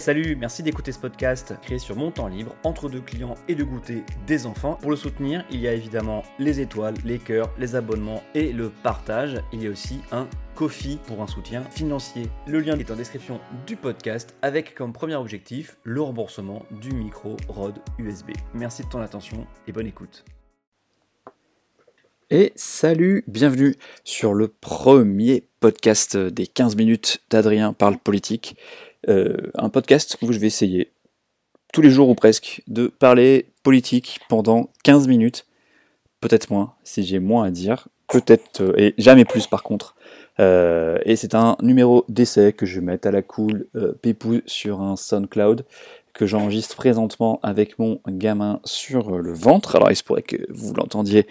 Salut, merci d'écouter ce podcast créé sur mon temps libre, entre deux clients et de goûter des enfants. Pour le soutenir, il y a évidemment les étoiles, les cœurs, les abonnements et le partage. Il y a aussi un Kofi pour un soutien financier. Le lien est en description du podcast avec comme premier objectif le remboursement du micro ROD USB. Merci de ton attention et bonne écoute. Et salut, bienvenue sur le premier podcast des 15 minutes d'Adrien parle politique. Euh, un podcast où je vais essayer, tous les jours ou presque, de parler politique pendant 15 minutes. Peut-être moins, si j'ai moins à dire. Peut-être, euh, et jamais plus par contre. Euh, et c'est un numéro d'essai que je vais mettre à la cool pépou sur un SoundCloud que j'enregistre présentement avec mon gamin sur le ventre. Alors il se pourrait que vous l'entendiez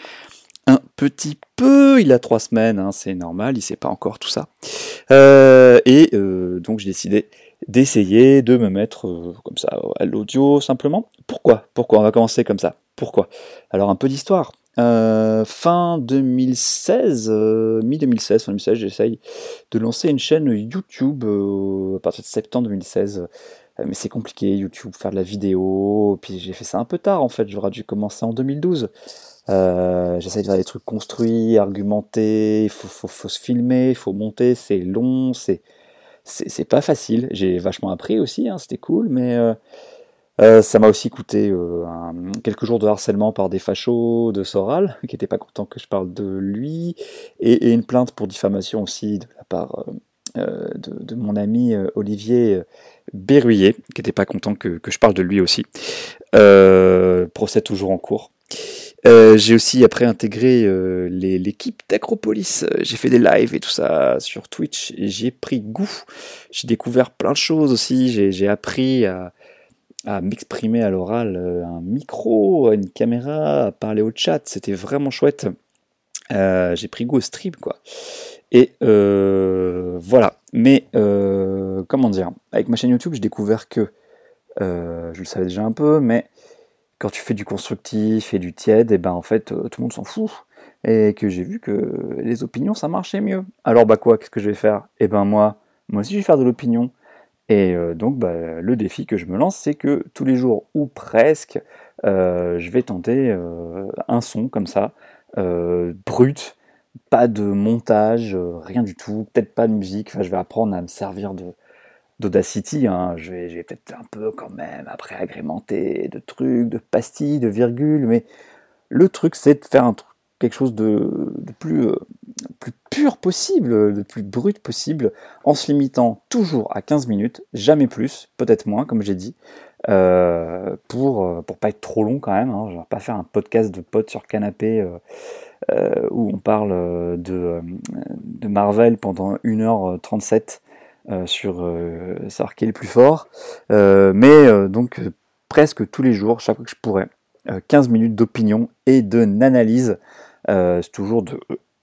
un petit peu. Il a trois semaines, hein, c'est normal, il sait pas encore tout ça. Et donc j'ai décidé d'essayer de me mettre euh, comme ça à l'audio simplement. Pourquoi? Pourquoi? On va commencer comme ça. Pourquoi? Alors un peu d'histoire. fin 2016, mi-2016, fin 2016, j'essaye de lancer une chaîne YouTube à partir de septembre 2016 mais c'est compliqué, YouTube, faire de la vidéo, puis j'ai fait ça un peu tard en fait, j'aurais dû commencer en 2012. Euh, J'essaie de faire des trucs construits, argumentés, il faut, faut, faut, se filmer, il faut monter, c'est long, c'est c'est pas facile. J'ai vachement appris aussi, hein, c'était cool, mais euh, euh, ça m'a aussi coûté euh, quelques jours de harcèlement par des fachos de Soral, qui n'étaient pas contents que je parle de lui, et, une plainte pour diffamation aussi de la part de, mon ami Olivier Berruyer, qui n'était pas content que, je parle de lui aussi. procès toujours en cours. Euh, j'ai aussi après intégré euh, l'équipe d'Acropolis. Euh, j'ai fait des lives et tout ça sur Twitch j'ai pris goût. J'ai découvert plein de choses aussi. J'ai appris à m'exprimer à l'oral, un micro, une caméra, à parler au chat. C'était vraiment chouette. j'ai pris goût au stream quoi. Et voilà. Mais comment dire? Avec ma chaîne YouTube, j'ai découvert que je le savais déjà un peu, mais quand tu fais du constructif et du tiède, et eh ben en fait euh, tout le monde s'en fout. Et que j'ai vu que les opinions ça marchait mieux. Alors bah quoi, qu'est-ce que je vais faire? Et eh ben moi, moi aussi je vais faire de l'opinion. Et euh, donc bah, le défi que je me lance, c'est que tous les jours ou presque, euh, je vais tenter un son comme ça, brut, pas de montage, rien du tout, peut-être pas de musique. Enfin, je vais apprendre à me servir de, d'Audacity. Hein. Je vais, peut-être un peu quand même après agrémenter de trucs, de pastilles, de virgules, mais le truc c'est de faire un truc, quelque chose de, plus, euh, plus pur possible, de plus brut possible, en se limitant toujours à 15 minutes, jamais plus, peut-être moins, comme j'ai dit, euh, pour, euh, pour pas être trop long quand même. Hein. Je vais pas faire un podcast de potes sur canapé. où on parle de, de Marvel pendant 1h37 euh, sur euh, qui est le plus fort. Euh, mais donc presque tous les jours, chaque fois que je pourrais, 15 minutes d'opinion et de n'analyse. c'est toujours de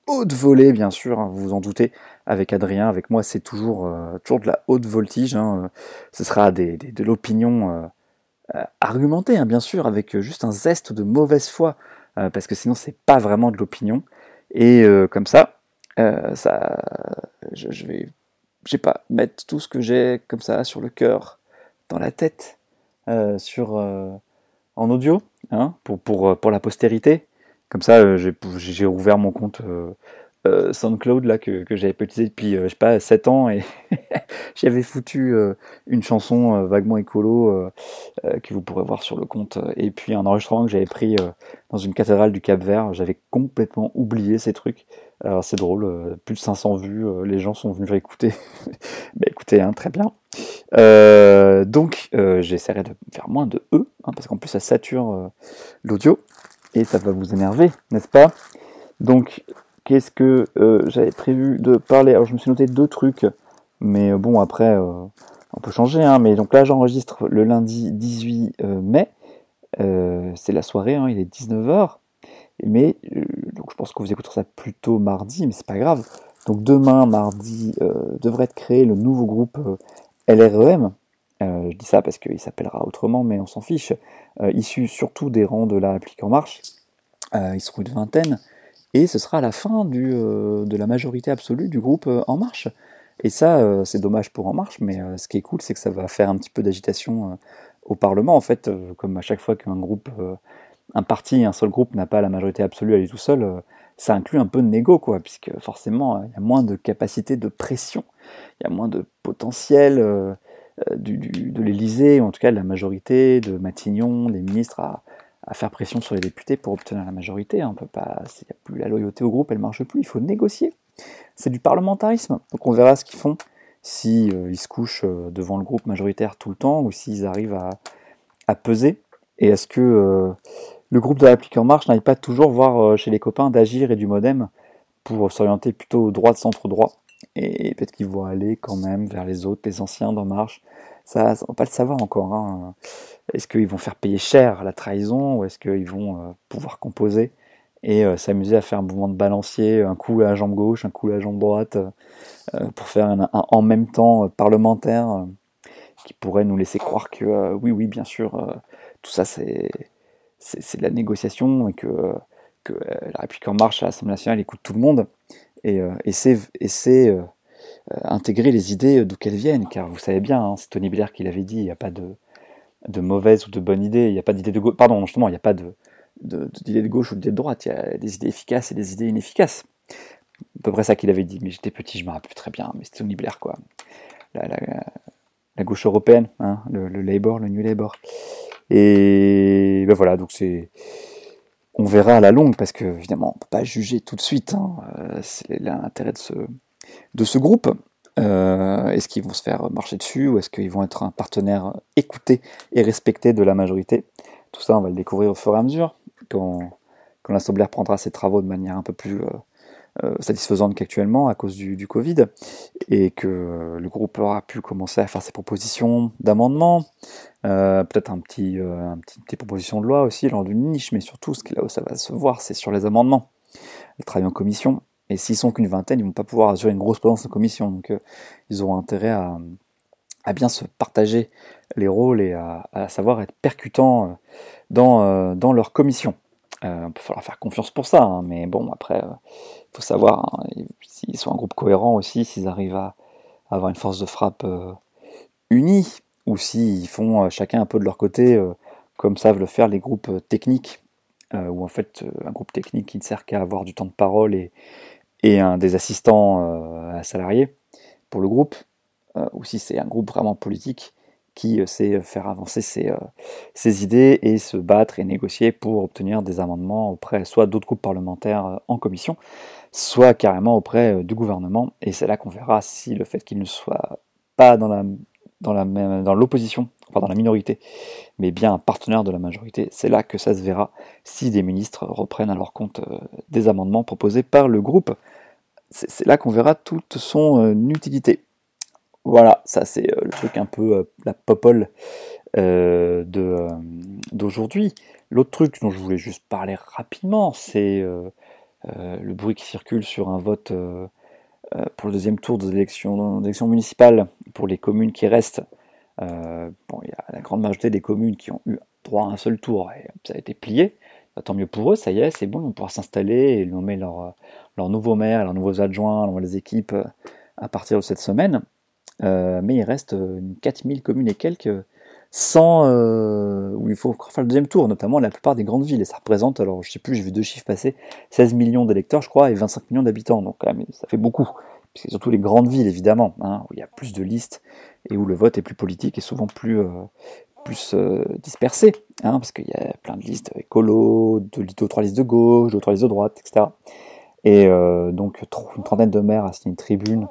haute volée, bien sûr, hein, vous vous en doutez. Avec Adrien, avec moi, c'est toujours, toujours de la haute voltige. Hein. Ce sera de l'opinion argumentée, hein, bien sûr, avec juste un zeste de mauvaise foi, parce que sinon, c'est pas vraiment de l'opinion. Et comme ça, ça je, vais sais pas, mettre tout ce que j'ai comme ça sur le cœur, dans la tête, euh, sur, euh, en audio, hein, pour, pour, euh, pour la postérité. Comme ça, j'ai ouvert mon compte SoundCloud là, que, que j'avais pas utilisé depuis, je sais pas, 7 ans et j'avais foutu une chanson vaguement écolo que vous pourrez voir sur le compte. Et puis un enregistrement que j'avais pris dans une cathédrale du Cap Vert. J'avais complètement oublié ces trucs. Alors c'est drôle, euh, plus de 500 vues, euh, les gens sont venus écouter. bah écoutez, hein, très bien. Euh, donc j'essaierai de faire moins de E, hein, parce qu'en plus ça sature l'audio, et ça va vous énerver, n'est-ce pas? Donc qu'est-ce que j'avais prévu de parler? Alors je me suis noté deux trucs, mais bon après on peut changer, hein, mais donc là j'enregistre le lundi 18 mai, c'est la soirée, il est 19h. Mais euh, donc je pense que vous écouterez ça plutôt mardi, mais c'est pas grave. Donc demain, mardi, euh, devrait être créé le nouveau groupe euh, LREM. je dis ça parce qu'il s'appellera autrement, mais on s'en fiche. issu surtout des rangs de la République en marche. ils seront une vingtaine. Et ce sera la fin de la majorité absolue du groupe En Marche. Et ça, c'est dommage pour En Marche, mais ce qui est cool, c'est que ça va faire un petit peu d'agitation au Parlement, en fait, comme à chaque fois qu'un groupe, un parti, un seul groupe n'a pas la majorité absolue à lui tout seul, ça inclut un peu de négo, quoi, puisque forcément, il y a moins de capacité de pression, il y a moins de potentiel du, de l'Élysée, en tout cas de la majorité, de Matignon, des ministres à, faire pression sur les députés pour obtenir la majorité. Hein. On peut pas, s'il n'y a plus la loyauté au groupe, elle marche plus. Il faut négocier. C'est du parlementarisme. Donc on verra ce qu'ils font si euh, ils se couchent euh, devant le groupe majoritaire tout le temps ou s'ils arrivent à, à, peser. Et est-ce que euh, le groupe de la République en marche n'arrive pas toujours voir chez les copains d'agir et du MoDem pour s'orienter plutôt droit de centre droit et peut-être qu'ils vont aller quand même vers les autres, les anciens d'En Marche. Ça, on va pas le savoir encore. Hein. Est-ce qu'ils vont faire payer cher la trahison ou est-ce qu'ils vont euh, pouvoir composer et euh, s'amuser à faire un mouvement de balancier, un coup à la jambe gauche, un coup à la jambe droite, euh, pour faire un, en même temps parlementaire qui pourrait nous laisser croire que oui, oui, bien sûr, tout ça c'est c'est de la négociation et que, que la République en marche à l'Assemblée nationale écoute tout le monde et, et c'est intégrer les idées d'où qu'elles viennent, car vous savez bien, hein, c'est Tony Blair qui l'avait dit, il n'y a pas de, de mauvaises ou de bonnes idées. Il n'y a pas d'idée de gauche. Pardon, justement, il n'y a pas de, gauche ou d'idées de droite. Il y a des idées efficaces et des idées inefficaces. À peu près ça qu'il avait dit. Mais j'étais petit, je me rappelle très bien. Mais c'était Tony Blair, quoi. La, gauche européenne, hein, le, Labour, le New Labour. Et ben voilà, donc c'est. On verra à la longue, parce que évidemment, on ne peut pas juger tout de suite. Hein. Euh, c'est l'intérêt de ce, de ce groupe. Euh, est-ce qu'ils vont se faire marcher dessus ou est-ce qu'ils vont être un partenaire écouté et respecté de la majorité? Tout ça, on va le découvrir au fur et à mesure quand, l'Assemblée prendra ses travaux de manière un peu plus euh, satisfaisante qu'actuellement à cause du, Covid et que le groupe aura pu commencer à faire ses propositions d'amendement, peut-être un petit, un petit, proposition de loi aussi lors d'une niche, mais surtout ce qui là où ça va se voir, c'est sur les amendements. Le travail en commission et s'ils sont qu'une vingtaine, ils vont pas pouvoir assurer une grosse présence en commission. Donc euh, ils auront intérêt à, à, bien se partager les rôles et à, savoir être percutants euh, euh, dans leur commission. Euh, il va falloir faire confiance pour ça, hein, mais bon, après, il faut savoir hein, s'ils sont un groupe cohérent aussi, s'ils arrivent à, avoir une force de frappe unie, ou s'ils font chacun un peu de leur côté, comme savent le faire les groupes techniques, où en fait, un groupe technique qui ne sert qu'à avoir du temps de parole et, un des assistants euh, salariés pour le groupe, euh, ou si c'est un groupe vraiment politique qui euh, sait faire avancer ses, ses, idées et se battre et négocier pour obtenir des amendements auprès soit d'autres groupes parlementaires en commission, soit carrément auprès du gouvernement. Et c'est là qu'on verra si le fait qu'il ne soit pas dans dans l'opposition, enfin dans la minorité, mais bien un partenaire de la majorité, c'est là que ça se verra si des ministres reprennent à leur compte des amendements proposés par le groupe c'est là qu'on verra toute son euh, utilité. Voilà, ça c'est euh, le truc un peu euh, la popole d'aujourd'hui. L'autre truc dont je voulais juste parler rapidement, c'est le bruit qui circule sur un vote pour le deuxième tour des élections, municipales pour les communes qui restent. il y a la grande majorité des communes qui ont eu droit à un seul tour et ça a été plié. Bah, tant mieux pour eux, ça y est, c'est bon, on pourra s'installer et nommer leur, leurs nouveaux maires, leurs nouveaux adjoints, les équipes euh, à partir de cette semaine. Euh, mais il reste 4000 euh, communes et quelques sans où il faut faire le deuxième tour, notamment la plupart des grandes villes. Et ça représente, alors je sais plus, j'ai vu deux chiffres passer, 16 millions d'électeurs, je crois, et 25 millions d'habitants. Donc quand même, ça fait beaucoup. C'est surtout les grandes villes, évidemment, hein, où il y a plus de listes et où le vote est plus politique et souvent plus, plus dispersé, hein, parce qu'il y a plein de listes écolo, de, de, trois listes de gauche, de trois listes de droite, etc. Et euh, donc une trentaine de maires signé une tribune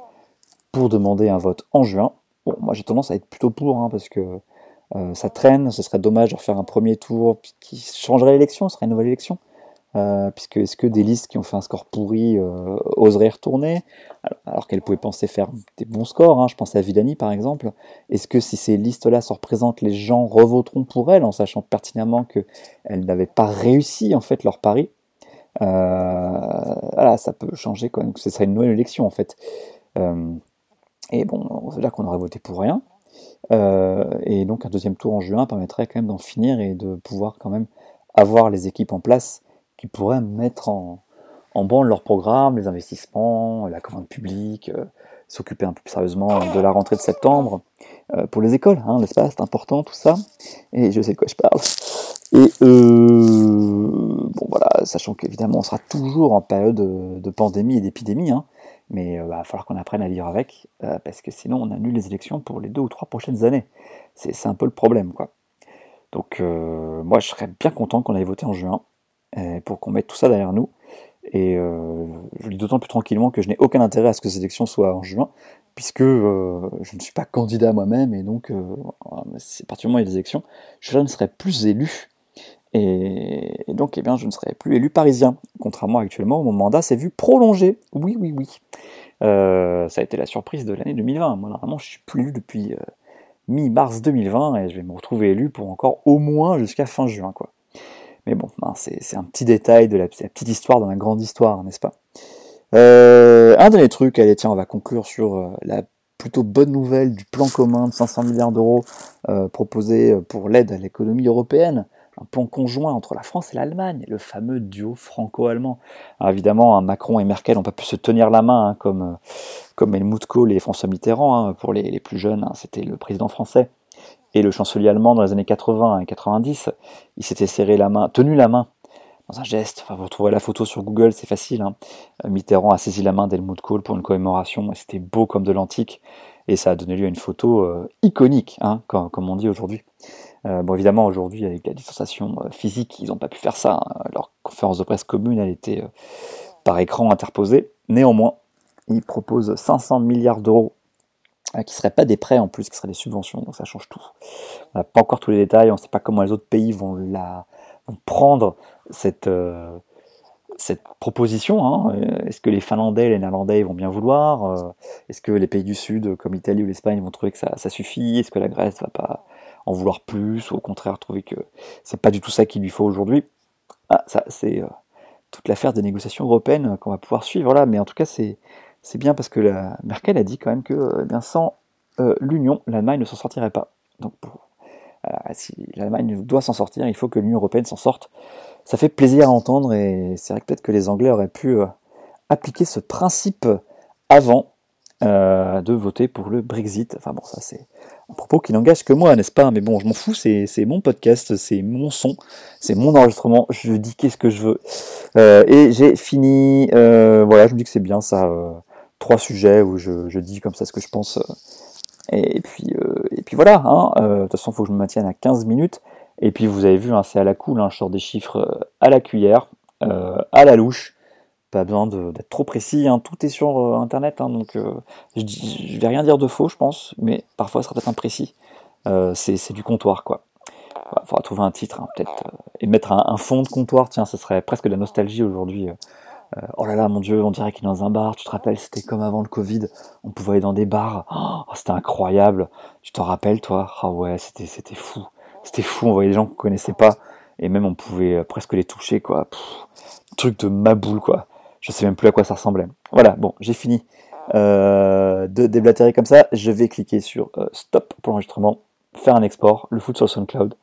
pour demander un vote en juin. Bon, moi j'ai tendance à être plutôt pour, hein, parce que euh, ça traîne, ce serait dommage de refaire un premier tour qui changerait l'élection, ce serait une nouvelle élection. Euh, puisque est-ce que des listes qui ont fait un score pourri oseraient retourner? Alors, qu'elles pouvaient penser faire des bons scores hein, Je pense à Villani par exemple. Est-ce que si ces listes-là se représentent, les gens revoteront pour elles en sachant pertinemment qu'elles n'avaient pas réussi en fait leur pari? Euh, voilà, ça peut changer quand même. Ce serait une nouvelle élection en fait. Euh, et bon, on veut dire qu'on aurait voté pour rien. Euh, et donc un deuxième tour en juin permettrait quand même d'en finir et de pouvoir quand même avoir les équipes en place qui pourraient mettre en, en branle leur programme, les investissements, la commande publique, s'occuper un peu plus sérieusement de la rentrée de septembre pour les écoles, hein, n'est-ce pas C'est important tout ça. Et je sais de quoi je parle. Et bon voilà, sachant qu'évidemment on sera toujours en période de pandémie et d'épidémie, hein, mais il va falloir qu'on apprenne à vivre avec, parce que sinon on annule les élections pour les deux ou trois prochaines années. C'est un peu le problème, quoi. Donc moi je serais bien content qu'on aille voter en juin, pour qu'on mette tout ça derrière nous. Et euh, je le d'autant plus tranquillement que je n'ai aucun intérêt à ce que ces élections soient en juin, puisque euh, je ne suis pas candidat moi-même, et donc, euh, c'est particulièrement il y a des élections, je ne serai plus élu. Et, donc, eh bien, je ne serai plus élu parisien, contrairement actuellement où mon mandat s'est vu prolongé. Oui, oui, oui. ça a été la surprise de l'année 2020. Moi, normalement, je suis plus élu depuis mi-mars 2020, et je vais me retrouver élu pour encore au moins jusqu'à fin juin, quoi. Mais bon, ben, c'est un petit détail de la, petite histoire dans la grande histoire, n'est-ce pas? Euh, Un dernier truc, allez tiens, on va conclure sur euh, la plutôt bonne nouvelle du plan commun de 500 milliards d'euros euh, proposé pour l'aide à l'économie européenne. Un plan conjoint entre la France et l'Allemagne, le fameux duo franco-allemand. Évidemment, hein, Macron et Merkel n'ont pas pu se tenir la main, hein, comme, comme Helmut Kohl et François Mitterrand. Hein, pour les, plus jeunes, c'était le président français et le chancelier allemand dans les années 80 et 90, il s'était serré la main, tenu la main dans un geste. Vous trouverez la photo sur Google, c'est facile. Hein. Mitterrand a saisi la main d'Helmut Kohl pour une commémoration, c'était beau comme de l'antique, et ça a donné lieu à une photo euh, iconique, comme, on dit aujourd'hui. Euh, bon, évidemment, aujourd'hui, avec la distanciation euh, physique, ils n'ont pas pu faire ça. Hein. Leur conférence de presse commune, elle était par écran interposée. Néanmoins, ils proposent 500 milliards d'euros euh, qui ne seraient pas des prêts en plus, qui seraient des subventions, donc ça change tout. On n'a pas encore tous les détails, on ne sait pas comment les autres pays vont, la, prendre cette, euh, cette proposition. Hein. Euh, est-ce que les Finlandais, les Néerlandais vont bien vouloir Est-ce que les pays du Sud, comme l'Italie ou l'Espagne, vont trouver que ça, ça suffit? Est-ce que la Grèce va pas en vouloir plus ou au contraire trouver que c'est pas du tout ça qu'il lui faut aujourd'hui ah, ça c'est toute l'affaire des négociations européennes qu'on va pouvoir suivre là, mais en tout cas c'est c'est bien parce que la Merkel a dit quand même que euh, bien sans euh, l'Union, l'Allemagne ne s'en sortirait pas. Donc si l'Allemagne doit s'en sortir, il faut que l'Union européenne s'en sorte. Ça fait plaisir à entendre et c'est vrai que peut-être que les Anglais auraient pu euh, appliquer ce principe avant de voter pour le Brexit. Enfin bon, ça c'est propos qui n'engage que moi, n'est-ce pas? Mais bon, je m'en fous, c'est mon podcast, c'est mon son, c'est mon enregistrement, je dis qu'est-ce que je veux. et j'ai fini, voilà, je me dis que c'est bien ça trois sujets où je, dis comme ça ce que je pense. Euh, et, puis, euh, et puis voilà, hein, euh, de toute façon, il faut que je me maintienne à 15 minutes. Et puis vous avez vu, hein, c'est à la cool, hein, je sors des chiffres à la cuillère, à la louche. Pas besoin d'être trop précis, tout est sur internet, donc je, ne vais rien dire de faux, je pense, mais parfois ça sera peut-être imprécis. c'est du comptoir, quoi. Il faudra trouver un titre, peut-être, et mettre un, fond de comptoir, tiens, ce serait presque de la nostalgie aujourd'hui. Euh, oh là là, mon Dieu, on dirait qu'il est dans un bar. Tu te rappelles, c'était comme avant le Covid. On pouvait aller dans des bars. Oh, c'était incroyable. Tu t'en rappelles, toi? Ah ouais, c'était, fou. C'était fou. On voyait des gens qu'on connaissait pas. Et même, on pouvait euh, presque les toucher, quoi. truc de maboule, quoi. Je sais même plus à quoi ça ressemblait. Voilà, bon, j'ai fini euh, de déblatérer comme ça. Je vais cliquer sur stop pour l'enregistrement, faire un export, le foutre sur SoundCloud.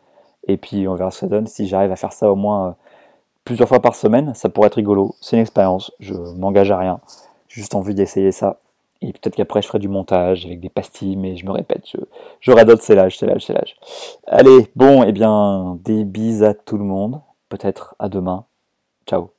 Et puis, on verra ce que ça donne. Si j'arrive à faire ça au moins plusieurs fois par semaine, ça pourrait être rigolo. C'est une expérience, je m'engage à rien. J'ai juste envie d'essayer ça. Et peut-être qu'après je ferai du montage avec des pastilles, mais je me répète, je, je c'est l'âge, c'est l'âge, c'est l'âge. Allez, bon, et eh bien, des bises à tout le monde. Peut-être à demain. Ciao.